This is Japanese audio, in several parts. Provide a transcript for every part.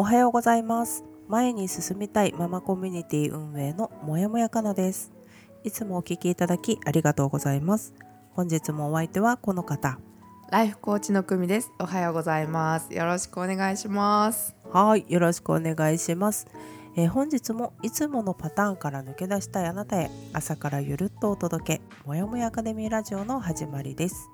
おはようございます前に進みたいママコミュニティ運営のもやもやかなですいつもお聞きいただきありがとうございます本日もお相手はこの方ライフコーチの久美です。おはようございます。よろしくお願いします。はいよろしくお願いします、えー本日もいつものパターンから抜け出したいあなたへ朝からゆるっとお届けもやもやアカデミーラジオの始まりです、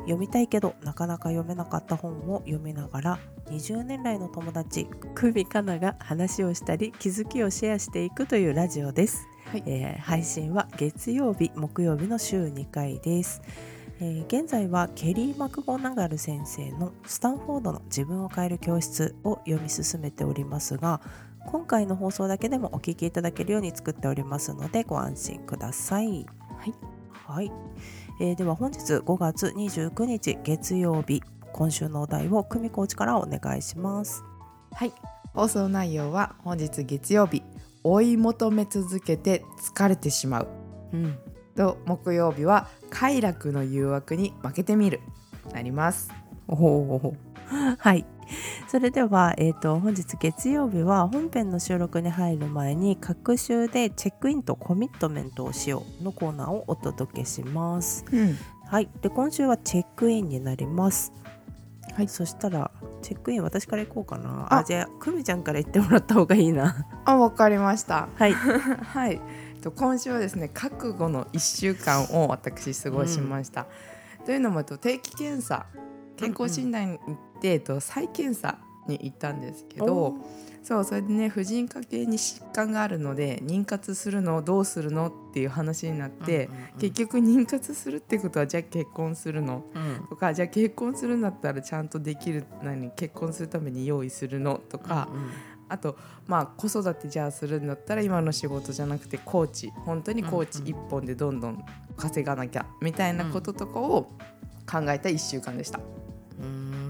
読みたいけどなかなか読めなかった本を読みながら20年来の友達久美かなが話をしたり気づきをシェアしていくというラジオです、はい。えー配信は月曜日木曜日の週2回です。えー現在はケリー・マクゴナガル先生の「スタンフォードの自分を変える教室」を読み進めておりますが今回の放送だけでもお聞きいただけるように作っておりますのでご安心ください。はい、はいえーでは本日5月29日月曜日今週のお題を久美コーチからお願いします。はい。放送内容は本日月曜日、追い求め続けて疲れてしまう。うん、と木曜日は快楽の誘惑に負けてみる。なります。おおはい それでは、えー、と本日月曜日は本編の収録に入る前に各週でチェックインとコミットメントをしようのコーナーをお届けします。うん。はい、で今週はチェックインになります。はいそしたらチェックイン私から行こうかな。ああじゃあ久美ちゃんから言ってもらった方がいいな。あ、わかりました。はい。はい。と今週はですね、覚悟の1週間を私過ごしました。というのもと定期検査、健康診断に行って、と再検査に行ったんですけど。そうそれでね婦人科系に疾患があるので妊活するのどうするのっていう話になって、うんうんうん。結局妊活するってことはじゃあ結婚するの？うん。とかじゃあ結婚するんだったらちゃんとできる何結婚するために用意するの？とか、うんあとまあ子育てじゃあするんだったら今の仕事じゃなくてコーチ。本当にコーチうんうん一本でどんどん稼がなきゃみたいなこととかを考えた1週間でした。うーん。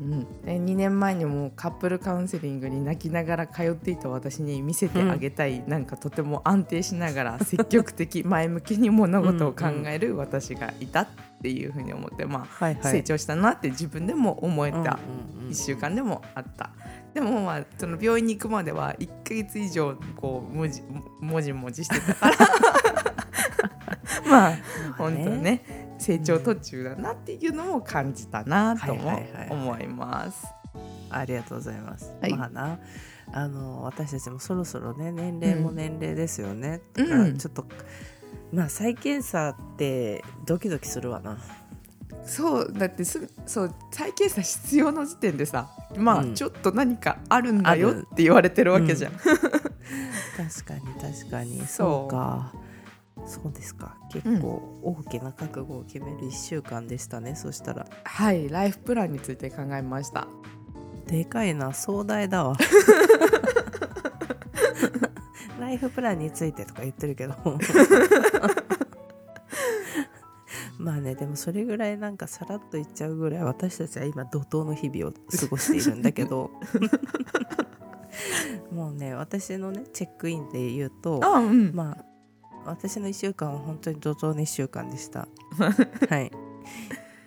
うん、で2年前にもカップルカウンセリングに泣きながら通っていた私に見せてあげたい、なんかとても安定しながら積極的前向きに物事を考える私がいたっていうふうに思って、まはいはい。あ成長したなって自分でも思えた。うんうんうん1週間でもあった。でもまあその病院に行くまでは1ヶ月以上こうもじもじもじしてたから。まあ 本当ね成長途中だなっていうのも感じたなとも思います。ありがとうございます。はいまあなあの私たちもそろそろね年齢も年齢ですよね。うんだからちょっとまあ再検査ってドキドキするわな。そうだってすぐそう再検査必要の時点でさまあ、うんちょっと何かあるんだよって言われてるわけじゃん。確かに確かにそうか。そうですか。結構大きな覚悟を決める1週間でしたね、そしたら。はい。ライフプランについて考えました。でかいな。壮大だわ。ライフプランについてとか言ってるけど。まあねでもそれぐらいなんかさらっと言っちゃうぐらい私たちは今怒涛の日々を過ごしているんだけど。もうね私のねチェックインで言うとあうん、まあ私の1週間は本当に怒涛の1週間でした。はい。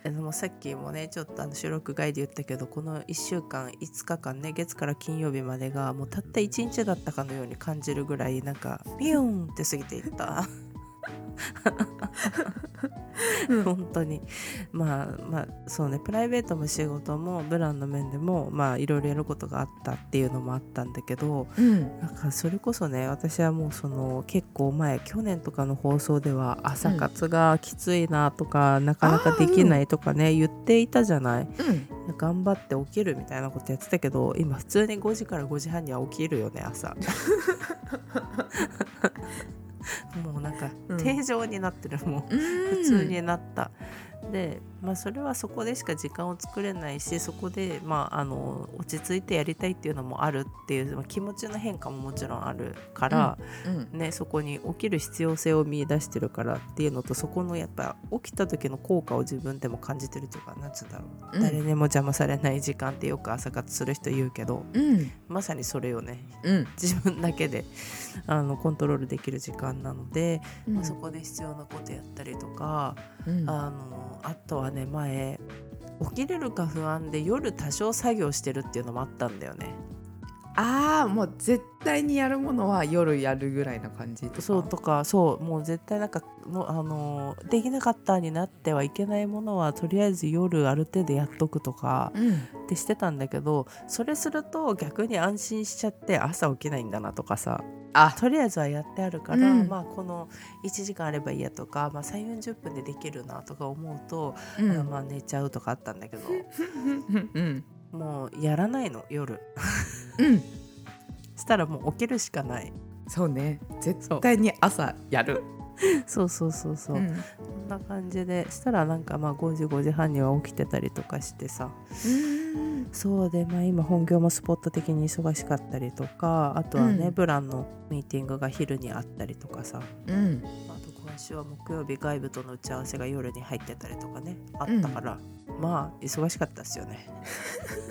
あのさっきもねちょっとあの収録外で言ったけどこの1週間5日間ね月から金曜日までがもうたった1日だったかのように感じるぐらいなんかビューンって過ぎていった本当に。まあまあそうね。プライベートも仕事もブランの面でもまあいろいろやることがあったっていうのもあったんだけどうん。なんかそれこそね私はもうその結構前去年とかの放送では朝活がきついなとか、なかなかできないとかね、言っていたじゃない。うん。頑張って起きるみたいなことやってたけど今普通に5時から5時半には起きるよね朝 もうなんかうん。定常になってるもううん。普通になった、で、まあ、それはそこでしか時間を作れないしそこで、まあ、あの落ち着いてやりたいっていうのもあるっていう、まあ、気持ちの変化ももちろんあるから、うんね、そこに起きる必要性を見出してるからっていうのとそこのやっぱ起きた時の効果を自分でも感じてるというかなんつうんだろう、うん。誰にも邪魔されない時間ってよく朝活する人言うけどうん。まさにそれをね。うん。自分だけであのコントロールできる時間なので、うん。まあそこで必要なことやったりとか、うん。あのあとはねね前起きれるか不安で夜多少作業してるっていうのもあったんだよね。ああもう絶対にやるものは夜やるぐらいな感じとか？そうとかそうもう絶対なんかのあのできなかったになってはいけないものはとりあえず夜ある程度やっとくとかうん。ってしてたんだけどそれすると逆に安心しちゃって朝起きないんだなとかさ。あ。とりあえずはやってあるから、うん。まあこの1時間あればいいやとか、まあ、3 4 0分でできるなとか思うと、うん。あまあ寝ちゃうとかあったんだけど。うん。もうやらないの夜うん。したらもう起きるしかない。そうね。絶対に朝やる。そうそうそうそう、うん。こんな感じでしたらなんかまあ5時5時半には起きてたりとかしてさ。うん。そうでまあ今本業もスポット的に忙しかったりとかあとはね、うん。ブランのミーティングが昼にあったりとかさ。うん。あと今週は木曜日外部との打ち合わせが夜に入ってたりとかねあったから、まあ忙しかったですよね。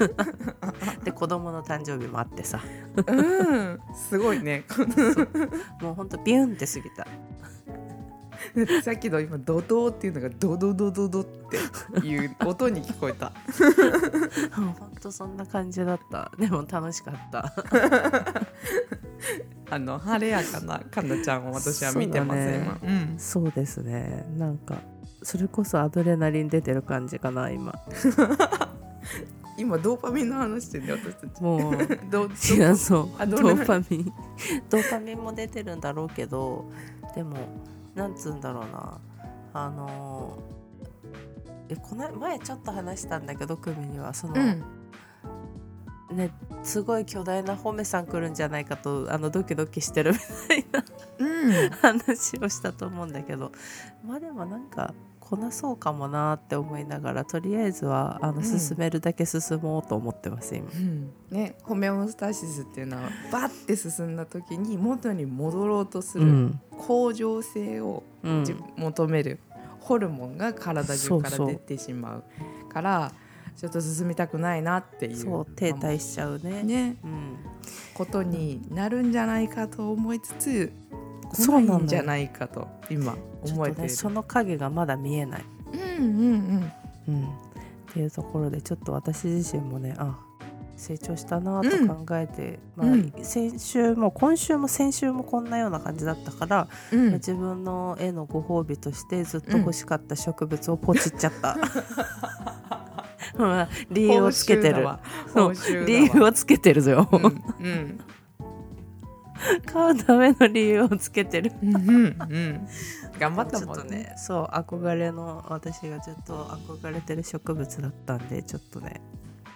で子供の誕生日もあってさ。うん。すごいね。もうほんとビュンって過ぎた さっきの今ドドーっていうのがドドドドドっていう音に聞こえた。ほんとそんな感じだった。でも楽しかった。あの晴れやかなかなちゃんを私は見てます、ね今、うん、そうですね。なんかそれこそアドレナリン出てる感じかな今。今ドーパミンの話してるね私たち。もうど違うそう。ドーパミン。ドーパミンも出てるんだろうけどでもなんつうんだろうな。あのえこの前ちょっと話したんだけどクミにはその、うん。ねすごい巨大なホメさん来るんじゃないかとあのドキドキしてるみたいなうん。話をしたと思うんだけど。まあでもなんかこなそうかもなって思いながらとりあえずはあのうん進めるだけ進もうと思ってます今。うん。ね、ホメオスタシスっていうのはバッて進んだ時に元に戻ろうとするうん。恒常性をうん。じ求めるホルモンが体中から出てしまうからちょっと進みたくないなっていうそう停滞しちゃうね。ね。うん。ことになるんじゃないかと思いつつないんじゃないかと今思えてねその影がまだ見えない、うんうんうん。うん、っていうところでちょっと私自身もねあ成長したなと考えて、まあうん。先週も今週も先週もこんなような感じだったから、うん。自分の絵のご褒美としてずっと欲しかった植物をポチっちゃった。まあ理由をつけてる。理由をつけてるぞ、報酬だわうん 買うための理由をつけてる。うんうんうん。頑張ったもんね。ねそう憧れの私がずっと憧れてる植物だったんでちょっとね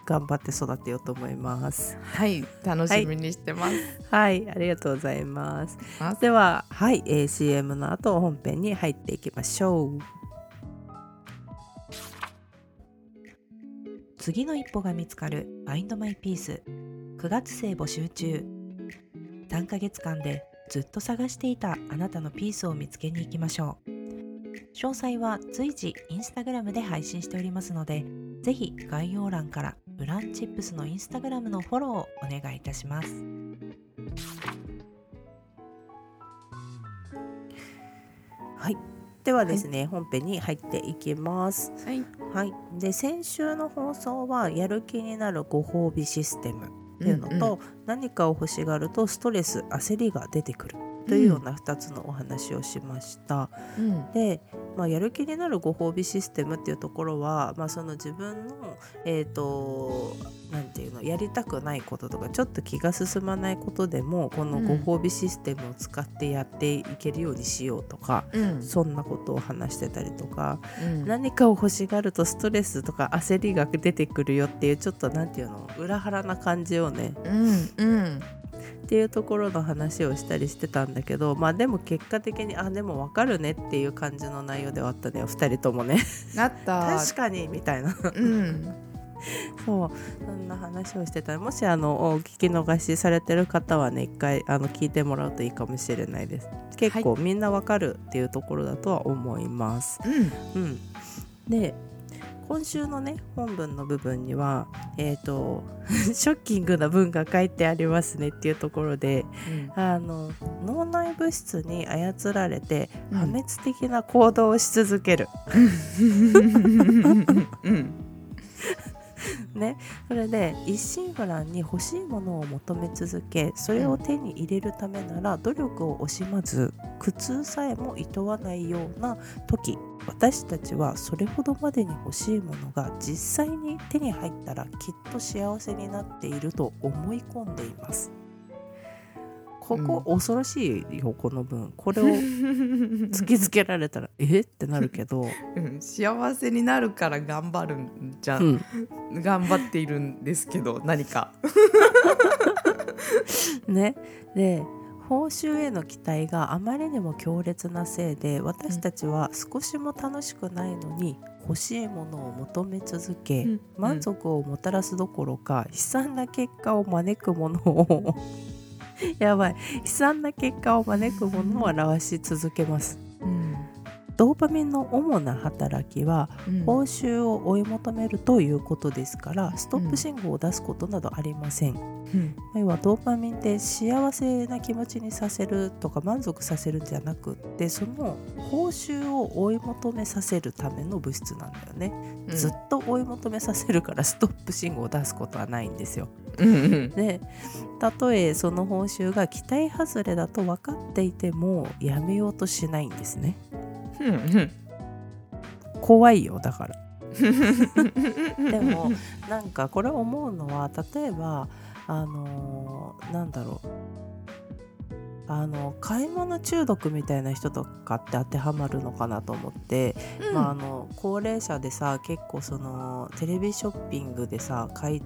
頑張って育てようと思います。はい楽しみにしてます、はい。ありがとうございます。ます。でははい、えー CM の後本編に入っていきましょう。次の一歩が見つかる Find My Peace 9月生募集中3ヶ月間でずっと探していたあなたのピースを見つけに行きましょう。詳細は随時インスタグラムで配信しておりますのでぜひ概要欄からブランチップスのインスタグラムのフォローをお願いいたします。はい。ではですね、本編に入っていきます。はい。はい、で先週の放送はやる気になるご褒美システムっていうのと、うん何かを欲しがるとストレス焦りが出てくるというような2つのお話をしました。うん。で、まあ、やる気になるご褒美システムっていうところは、まあ、その自分のえっ、となんていうのやりたくないこととかちょっと気が進まないことでもこのご褒美システムを使ってやっていけるようにしようとか、うん。そんなことを話してたりとか、うん。何かを欲しがるとストレスとか焦りが出てくるよっていうちょっとなんていうの裏腹な感じをねうんうんっていうところの話をしたりしてたんだけどまあでも結果的にあでも分かるねっていう感じの内容ではあったね。2人ともね。なった。確かにみたいな。うん。そう。そんな話をしてた。もしあのお聞き逃しされてる方はね一回あの聞いてもらうといいかもしれないです。結構みんなわかるっていうところだとは思います、うん。うん、で今週のね本文の部分にはえっ、と ショッキングな文が書いてありますねっていうところであの脳内物質に操られてうん。破滅的な行動をし続ける、うんね、それで一心不乱に欲しいものを求め続けそれを手に入れるためなら努力を惜しまず苦痛さえも厭わないような時私たちはそれほどまでに欲しいものが実際に手に入ったらきっと幸せになっていると思い込んでいます。ここ、恐ろしいよこの文これを 突きつけられたらえ？ってなるけど、うん。幸せになるから頑張るんじゃ、うん。ん、頑張っているんですけど何か。ね。で報酬への期待があまりにも強烈なせいで私たちは少しも楽しくないのに欲しいものを求め続け、うん。満足をもたらすどころか悲惨な結果を招くものをやばい。悲惨な結果を招くものを表し続けます。ドーパミンの主な働きはうん。報酬を追い求めるということですからストップ信号を出すことなどありません。うん。要はドーパミンって幸せな気持ちにさせるとか満足させるんじゃなくってその報酬を追い求めさせるための物質なんだよね、うん。ずっと追い求めさせるからストップ信号を出すことはないんですよ。うんうん。でたとえその報酬が期待外れだと分かっていてもやめようとしないんですねうん怖いよだから。でもなんかこれ思うのは例えばあのーなんだろう。あの買い物中毒みたいな人とかって当てはまるのかなと思って、うん。まあ、あの高齢者でさ結構そのテレビショッピングでさ買い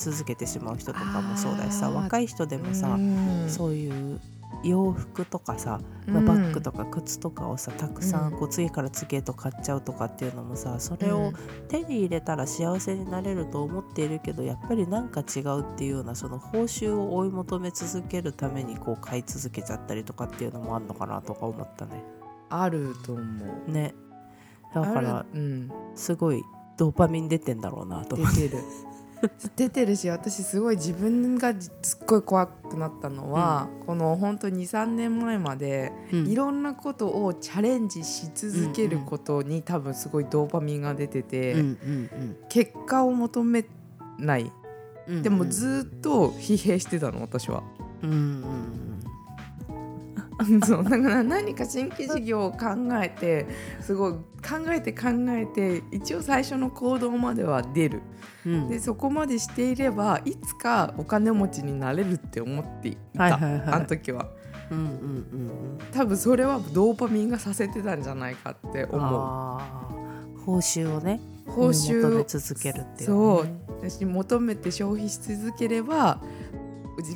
続けてしまう人とかもそうだしさ若い人でもさ、うん。そういう洋服とかさ、まあバッグとか靴とかをさたくさんこう次から次へと買っちゃうとかっていうのもさそれを手に入れたら幸せになれると思っているけどやっぱりなんか違うっていうようなその報酬を追い求め続けるためにこう買い続けちゃったりとかっていうのもあるのかなとか思ったね。あると思う。ね。だからうん。すごいドーパミン出てんだろうなと思って。出てる 出てるし私すごい自分がすっごい怖くなったのは、この本当に23年前までうん。いろんなことをチャレンジし続けることに多分すごいドーパミンが出てて、うんうん結果を求めない。うんでもずっと疲弊してたの私は。うんうん そうだから何か新規事業を考えてすごい考えて考えて一応最初の行動までは出る。うん。うんでそこまでしていればいつかお金持ちになれるって思っていた、はいはいはい。あの時は。うんうんうんうん。多分それはドーパミンがさせてたんじゃないかって思う。報酬をね報酬求めを続けるっていう、そう。ね、私求めて消費し続ければじ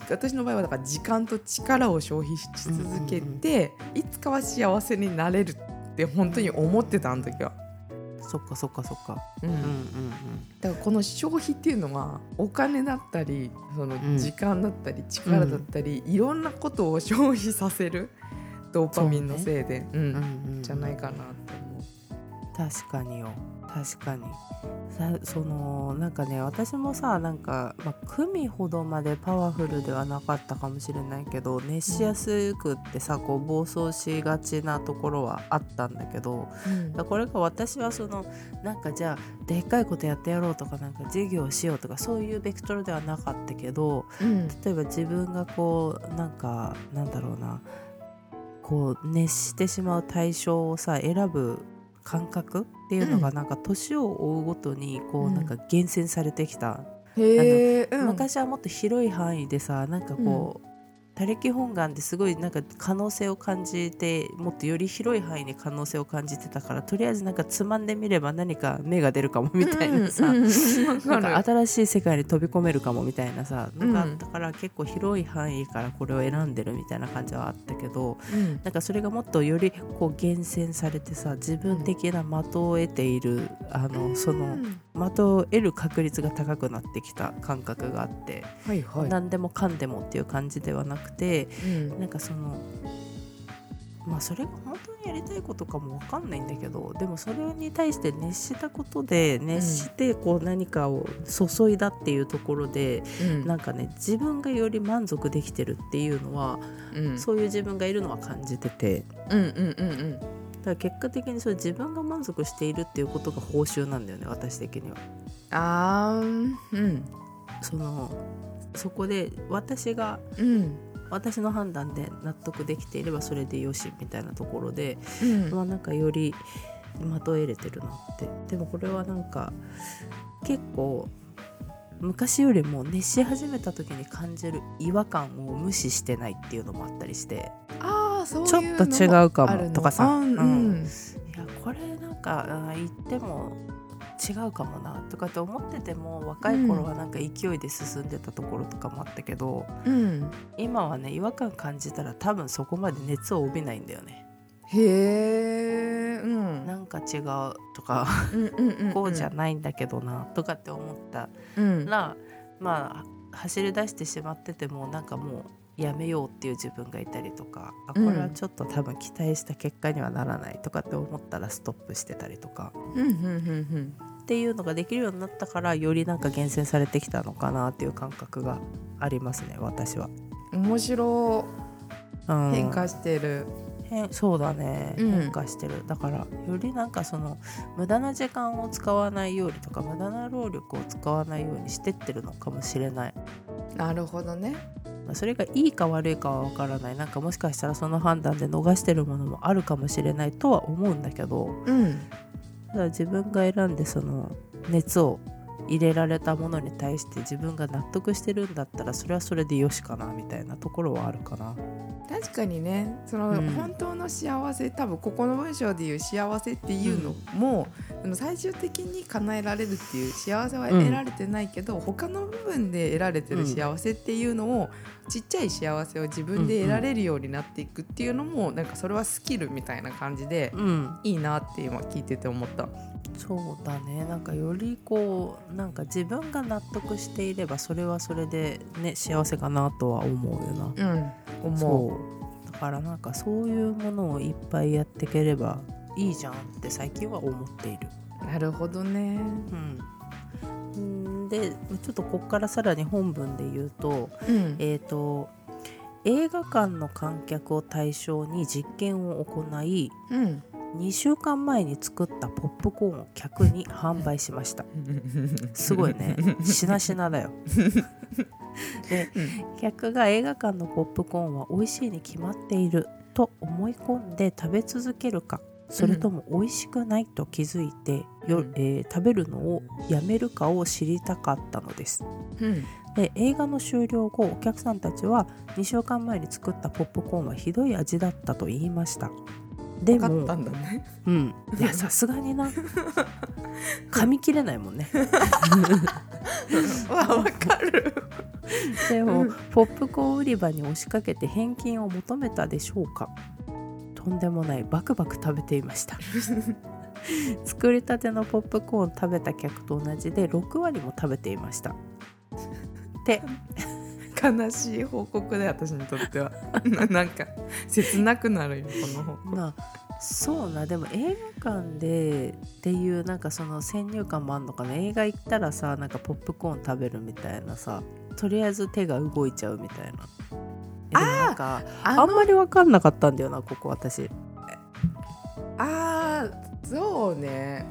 私の場合はだから時間と力を消費し続けて、いつかは幸せになれるって本当に思ってたあの時は、そっかそっかそっか。うん。うんうんだからこの消費っていうのはお金だったりそのうん。時間だったり力だったり、いろんなことを消費させるドーパミンのせいでう、うんうんんうん。じゃないかなって思確かによ確かに。さそのなんかね私もさなんか、まあ、組ほどまでパワフルではなかったかもしれないけど熱しやすくってさ、こう暴走しがちなところはあったんだけどう、うんこれが私はそのなんかじゃあでっかいことやってやろうとかなんか事業しようとかそういうベクトルではなかったけどうん。例えば自分がこうなんかなんだろうなこう熱してしまう対象をさ選ぶ感覚っていうのがうん。なんか年を追うごとにこううん。なんか厳選されてきた、うん、昔はもっと広い範囲でさなんかこう、他力本願ですごいなんか可能性を感じてもっとより広い範囲に可能性を感じてたからとりあえずなんかつまんでみれば何か芽が出るかもみたいなさ、うん。うん。うんなんか新しい世界に飛び込めるかもみたいなさのがあうんったから結構広い範囲からこれを選んでるみたいな感じはあったけどうん。なんかそれがもっとよりこう厳選されてさ自分的な的を得ているあのその的を得る確率が高くなってきた感覚があって、はいはい。何でもかんでもっていう感じではなくてうん。なんかそのまあそれが本当にやりたいことかも分かんないんだけどでもそれに対して熱したことで熱してこう何かを注いだっていうところで、うん。なんかね自分がより満足できてるっていうのは、うん。そういう自分がいるのは感じてて。うんうんうんうんだから結果的にそれ自分が満足しているっていうことが報酬なんだよね私的には。あーうん。そのそこで私がうん。私の判断で納得できていればそれでよしみたいなところで、うん。まあなんかより的を得れてるなって。でもこれはなんか結構昔よりも熱し始めた時に感じる違和感を無視してないっていうのもあったりして。ああそうちょっと違うかもとかさ。あうん。うん。いやこれなんか言っても違うかもなとかって思ってても若い頃はなんか勢いで進んでたところとかもあったけど、うん。今はね違和感感じたら多分そこまで熱を帯びないんだよね。へえうん。なんか違うとかうんうんうんうん。こうじゃないんだけどなとかって思ったうん。ら、まあ走り出してしまっててもなんかもうやめようっていう自分がいたりとかあこれはちょっと多分期待した結果にはならないとかって思ったらストップしてたりとか。うんうんうんっていうのができるようになったからよりなんか厳選されてきたのかなっていう感覚がありますね私は。うん面白うん。変化してる変そうだね、うん。変化してる。だからよりなんかその無駄な時間を使わないようにとか無駄な労力を使わないようにしてってるのかもしれない、なるほどね。まあそれがいいか悪いかは分からない。なんかもしかしたらその判断で逃してるものもあるかもしれないとは思うんだけどうん。ただ自分が選んでその熱を入れられたものに対して自分が納得してるんだったらそれはそれでよしかなみたいなところはあるかな。確かにねその、うん。本当の幸せ多分ここの文章でいう幸せっていうのも、あの最終的に叶えられるっていう幸せは得られてないけど、他の部分で得られてる幸せっていうのを、ちっちゃい幸せを自分で得られるようになっていくっていうのも、なんかそれはスキルみたいな感じで、うん、いいなって今聞いてて思った。そうだね。なんかよりこうなんか自分が納得していればそれはそれでね幸せかなとは思うよな。うん、思からなんかそういうものをいっぱいやっていければいいじゃんって最近は思っている。う。なるほどね。うん、んでちょっとここからさらに本文で言うとうん、えー、と映画館の観客を対象に実験を行いうん、2週間前に作ったポップコーンを客に販売しました。すごいね しなしなだよで客が映画館のポップコーンは美味しいに決まっていると思い込んで食べ続けるかそれとも美味しくないと気づいて、ようん。えー食べるのをやめるかを知りたかったのです。うん、で映画の終了後お客さんたちは2週間前に作ったポップコーンはひどい味だったと言いましたでも分かったんだね。うん。いや さすがにな。噛み切れないもんね。わ、わかる。でもうん。ポップコーン売り場に押しかけて返金を求めたでしょうか。とんでもないバクバク食べていました。作りたてのポップコーン食べた客と同じで6割も食べていました。で悲しい報告だよ私にとっては。なんか切なくなるよこの本まあそうなでも映画館でっていうなんかその先入観もあんのかな。映画行ったらさなんかポップコーン食べるみたいなさとりあえず手が動いちゃうみたいな。えでもなんかああんまり分かんなかったんだよなここ私。あーそうね。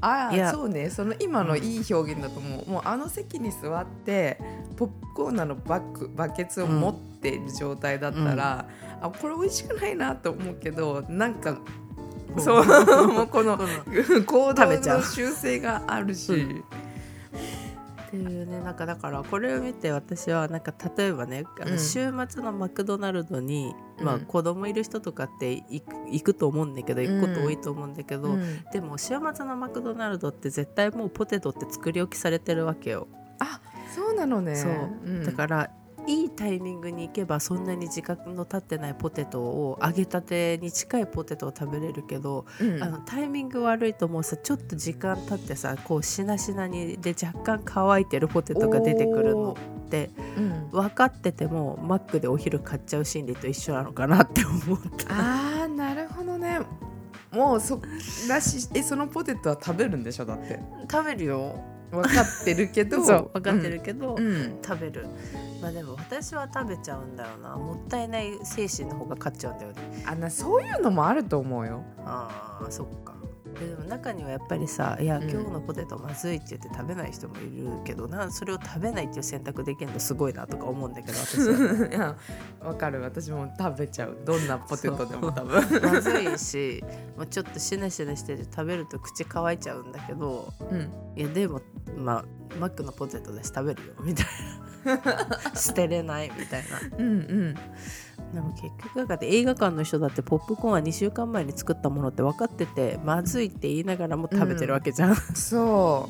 ああそうね。その今のいい表現だと思う、もうあの席に座ってポップコーナーのバッグバケツを持っている状態だったら、あこれ美味しくないなと思うけどなんかそうもうこのうん行動食べちゃうの習性があるし、うん。っていうねなんかだからこれを見て私はなんか例えばねあの週末のマクドナルドに、まあ子供いる人とかって行く行くと思うんだけど行くこと多いと思うんだけど、うん。でも週末のマクドナルドって絶対もうポテトって作り置きされてるわけよ。あそうなのね。そう。うん。だからいいタイミングに行けばそんなに時間の経ってないポテトを揚げたてに近いポテトを食べれるけど、うん。あのタイミング悪いともうさちょっと時間経ってさこうしなしなにで若干乾いてるポテトが出てくるのってうん。分かっててもマックでお昼買っちゃう心理と一緒なのかなって思った。あーなるほどね。もうそだしえそのポテトは食べるんでしょだって。食べるよ分かってるけどそう分かってるけど、うん、うん。食べる。まあでも私は食べちゃうんだよな。もったいない精神の方が勝っちゃうんだよね。あなそういうのもあると思うよ。あーそっかででも中にはやっぱりさ「いやうん今日のポテトまずい」って言って食べない人もいるけどなそれを食べないっていう選択できるのすごいなとか思うんだけど 私は。いやわかる。私も食べちゃう。どんなポテトでも多分。まずいしもうちょっとしなしなしてて食べると口乾いちゃうんだけどうん。いやでもまあマックのポテトだし食べるよみたいな。捨てれないみたいな。うんうんでも結局映画館の人だってポップコーンは2週間前に作ったものって分かっててまずいって言いながらも食べてるわけじゃん、そ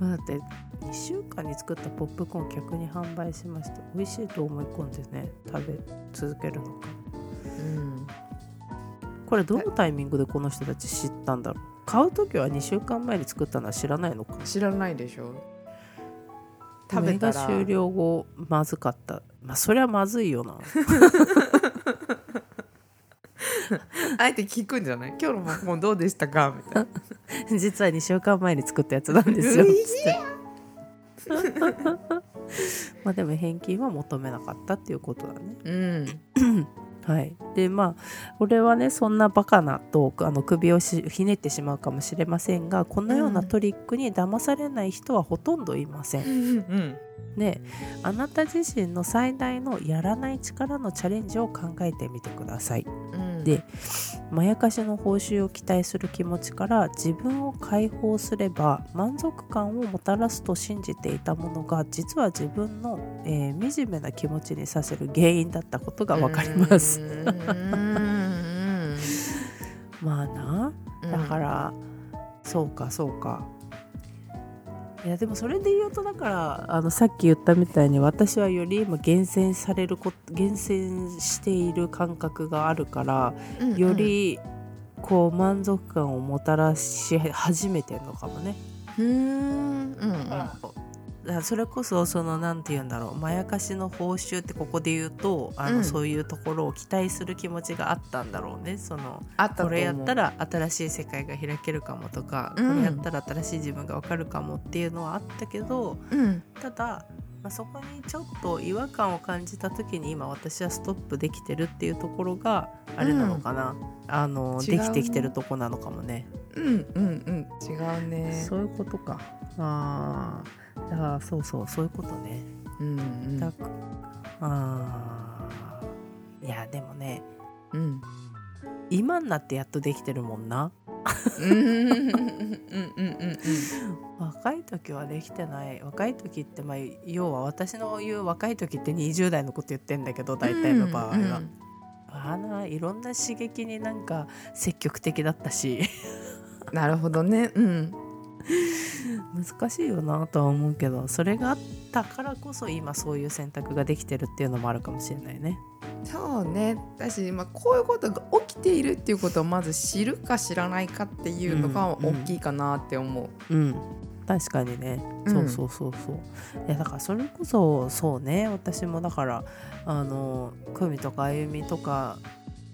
だ って2週間に作ったポップコーンを客に販売しました。美味しいと思い込んでね食べ続けるのか。う、うん、これどのタイミングでこの人たち知ったんだろう。買う時は2週間前に作ったのは知らないのか。知らないでしょ食食べべたら。た終了後まずかった。まあそれはまずいよな。あえて聞くんじゃない？今日のポップコどうでしたか？みたいな。実は2週間前に作ったやつなんですよ。まあでも返金は求めなかったっていうことだね。うんはい、でまあこれはねそんなバカなとあの首をしひねってしまうかもしれませんがこのようなトリックに騙されない人はほとんどいません。うんであなた自身の最大のやらない力のチャレンジを考えてみてください。うんでまやかしの報酬を期待する気持ちから自分を解放すれば満足感をもたらすと信じていたものが実は自分の、えー惨めな気持ちにさせる原因だったことが分かります。うん。まあな。だから、そうかそうかいやでもそれで言うとだからあのさっき言ったみたいに私はより今厳選されるこ厳選している感覚があるからうんよりこう満足感をもたらし始めてるのかもね。うんうんそれこそそのなんて言うんだろうまやかしの報酬ってここで言うとあの、うん。そういうところを期待する気持ちがあったんだろうね。そのあったと思う。これやったら新しい世界が開けるかもとか、うん。これやったら新しい自分がわかるかもっていうのはあったけどうん。ただ、まあ、そこにちょっと違和感を感じた時に今私はストップできてるっていうところがあれなのかな、あの違うね。できてきてるとこなのかもね。うんうんうん。違うね。そういうことか。ああだからそうそうそういうことね。うんうん。だあー。いやでもねうん。今になってやっとできてるもんな。うん。うんうんうんうん若い時はできてない。若い時ってまあ要は私の言う若い時って20代のこと言ってんだけど大体の場合は、うんあーないろんな刺激になんか積極的だったし。なるほどね。うん難しいよなとは思うけどそれがあったからこそ今そういう選択ができてるっていうのもあるかもしれないね。そうね。だし、まあ、こういうことが起きているっていうことをまず知るか知らないかっていうのがうん大きいかなって思う。うん。確かにね、うん。そうそうそうそう。いやだからそれこそそうね。私もだからあの久美とかあゆみとか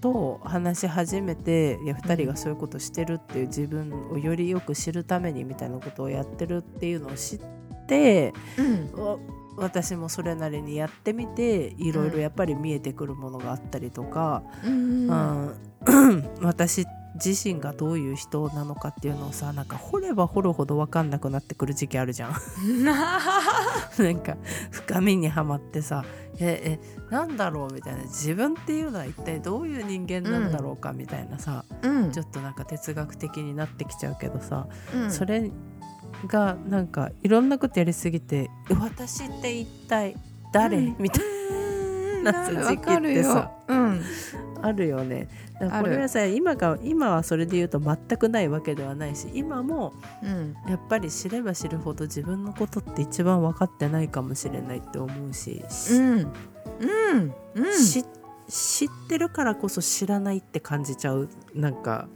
と話し始めていや2人がそういうことしてるっていう自分をよりよく知るためにみたいなことをやってるっていうのを知ってうん。わ私もそれなりにやってみていろいろやっぱり見えてくるものがあったりとか、うん。うん。私自身がどういう人なのかっていうのをさなんか掘れば掘るほど分かんなくなってくる時期あるじゃん。なんか深みにはまってさええなんだろうみたいな。自分っていうのは一体どういう人間なんだろうかみたいなさ、うん。ちょっとなんか哲学的になってきちゃうけどさ、うん。それがなんかいろんなことやりすぎて「私って一体誰？うん。みたいなな時期ってさ。うん。なあるよね。これはさ今が今はそれで言うと全くないわけではないし今もうん。やっぱり知れば知るほど自分のことって一番分かってないかもしれないって思うし、しうん。うん。うん。し知ってるからこそ知らないって感じちゃう。なんか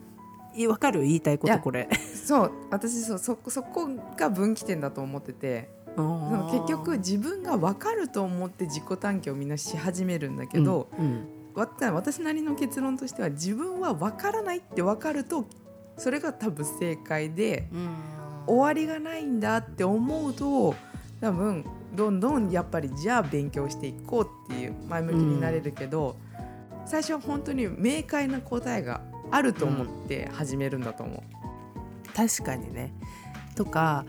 い分かる？言いたいことこれ。そう。私そうそそこが分岐点だと思ってて。その結局自分が分かると思って自己探求をみんなし始めるんだけど、うんうん。わ私なりの結論としては自分は分からないって分かるとそれが多分正解で終わりがないんだって思うと多分どんどんやっぱりじゃあ勉強していこうっていう前向きになれるけど、最初は本当に明快な答えがあると思って始めるんだと思う。確かにね。とか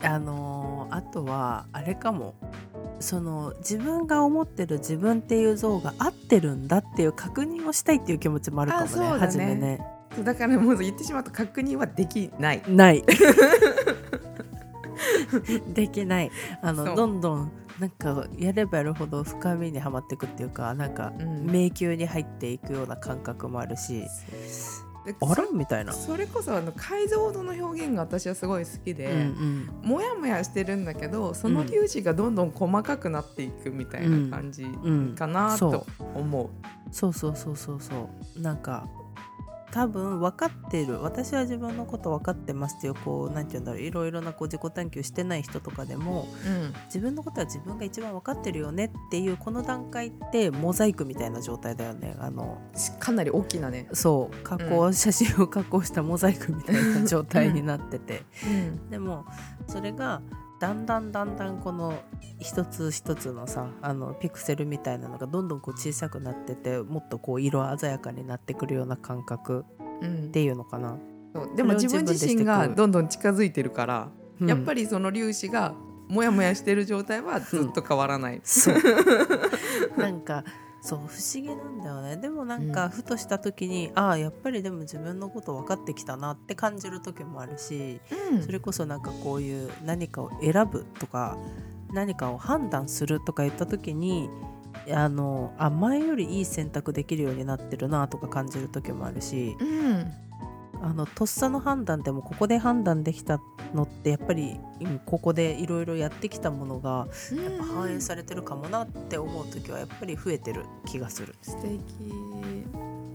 あのーあとはあれかもその自分が思ってる自分っていう像が合ってるんだっていう確認をしたいっていう気持ちもあるかもねね。初めね。だからもう言ってしまうと確認はできない。ない。できない。あのどんどんなんかやればやるほど深みにはまっていくっていうかなんかうん。迷宮に入っていくような感覚もあるし、であら？みたいな。それこそあの解像度の表現が私はすごい好きで、うんうん。もやもやしてるんだけどその粒子がどんどん細かくなっていくみたいな感じうん。かなそう。と思う。そう。そうそうそうそう。なんか多分分かってる。私は自分のこと分かってますっていうこうなんて言うんだろう。いろいろなこう自己探求してない人とかでもうん。自分のことは自分が一番分かってるよねっていうこの段階ってモザイクみたいな状態だよね。あのしかなり大きなね。そう。加工、写真を加工したモザイクみたいな状態になってて、うん。でもそれがだんだんだんだんこの一つ一つのさあのピクセルみたいなのがどんどんこう小さくなっててもっとこう色鮮やかになってくるような感覚うんっていうのかな。そうでも自分自身がどんどん近づいてるから、やっぱり、りその粒子がモヤモヤしてる状態はずっと変わらない。そう なんかそう不思議なんだよね。でもなんかうん。ふとした時に、ああやっぱりでも自分のこと分かってきたなって感じる時もあるしそれこそなんかこういう何かを選ぶとか何かを判断するとか言った時にあのあ前よりいい選択できるようになってるなとか感じる時もあるしうんあのとっさの判断でもここで判断できたのってやっぱりうんここでいろいろやってきたものがやっぱ反映されてるかもなって思う時はやっぱり増えてる気がする。素敵。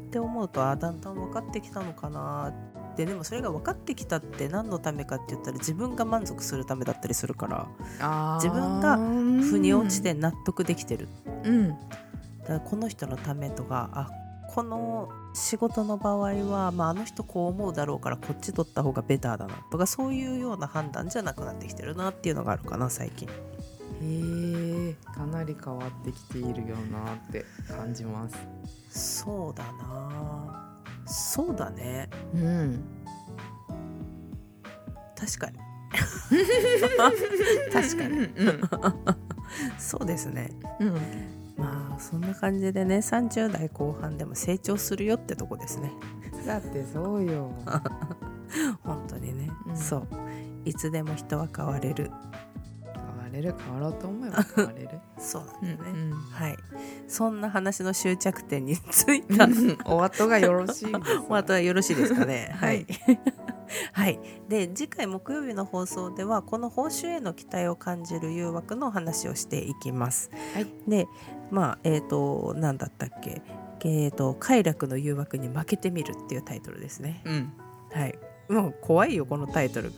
って思うとあだんだん分かってきたのかなって。でもそれが分かってきたって何のためかって言ったら自分が満足するためだったりするから。自分が腑に落ちて納得できてる。うん。だからこの人のためとかあこの仕事の場合は、まあ、あの人こう思うだろうからこっち取った方がベターだなとかそういうような判断じゃなくなってきてるなっていうのがあるかな最近。へえかなり変わってきているよなって感じます。そうだな。そうだね。うん、確かに。確かに。うん。そうですね。うんまあそんな感じでね30代後半でも成長するよってとこですねだってそうよ。本当にね、うんそういつでも人は変われる変われる変わろうと思えば 変われる。そうなんだよね、うんはいそんな話の終着点についた うんお後がよろしいです。お後はよろしいですかね。ははいい。はい、で次回木曜日の放送ではこの報酬への期待を感じる誘惑の話をしていきます。はいでまあえっ、と何だったっけ？えー、と快楽の誘惑に負けてみるっていうタイトルですね。うん。はい。もう怖いよこのタイトル。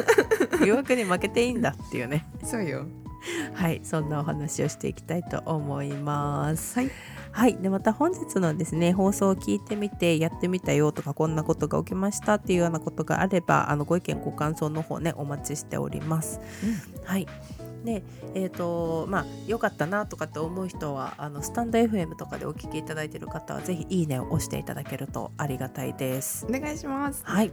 誘惑に負けていいんだっていうね。そうよ。はい、そんなお話をしていきたいと思います。はい。はい、でまた本日のですね放送を聞いてみてやってみたよとかこんなことが起きましたっていうようなことがあればあのご意見ご感想の方ねお待ちしております。はい。でえーとまあ、良かったなとかって思う人はあのスタンド FM とかでお聞きいただいている方はぜひいいねを押していただけるとありがたいです。お願いします。はい。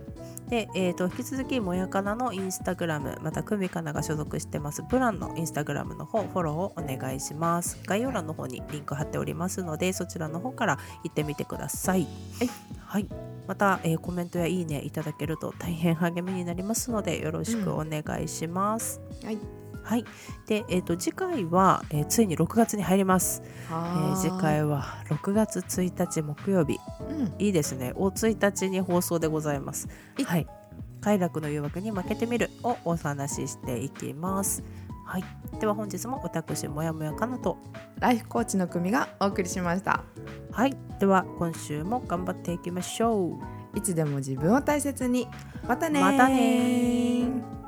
で、えー、と引き続きもやかなのインスタグラムまたくみかなが所属してますブランのインスタグラムの方フォローをお願いします概要欄の方にリンク貼っておりますのでそちらの方から行ってみてくださいはい、はい、また、えーコメントやいいねいただけると大変励みになりますのでよろしくお願いします。はいはい、で、えー、と次回は、えーついに6月に入ります、えー次回は6月1日木曜日。うん。いいですね。お1日に放送でございます。い。はい。快楽の誘惑に負けてみる。をお話ししていきます。はい。では本日も私もやもやかなと。ライフコーチの組がお送りしました。はい。では今週も頑張っていきましょう。いつでも自分を大切に。またねー。またねー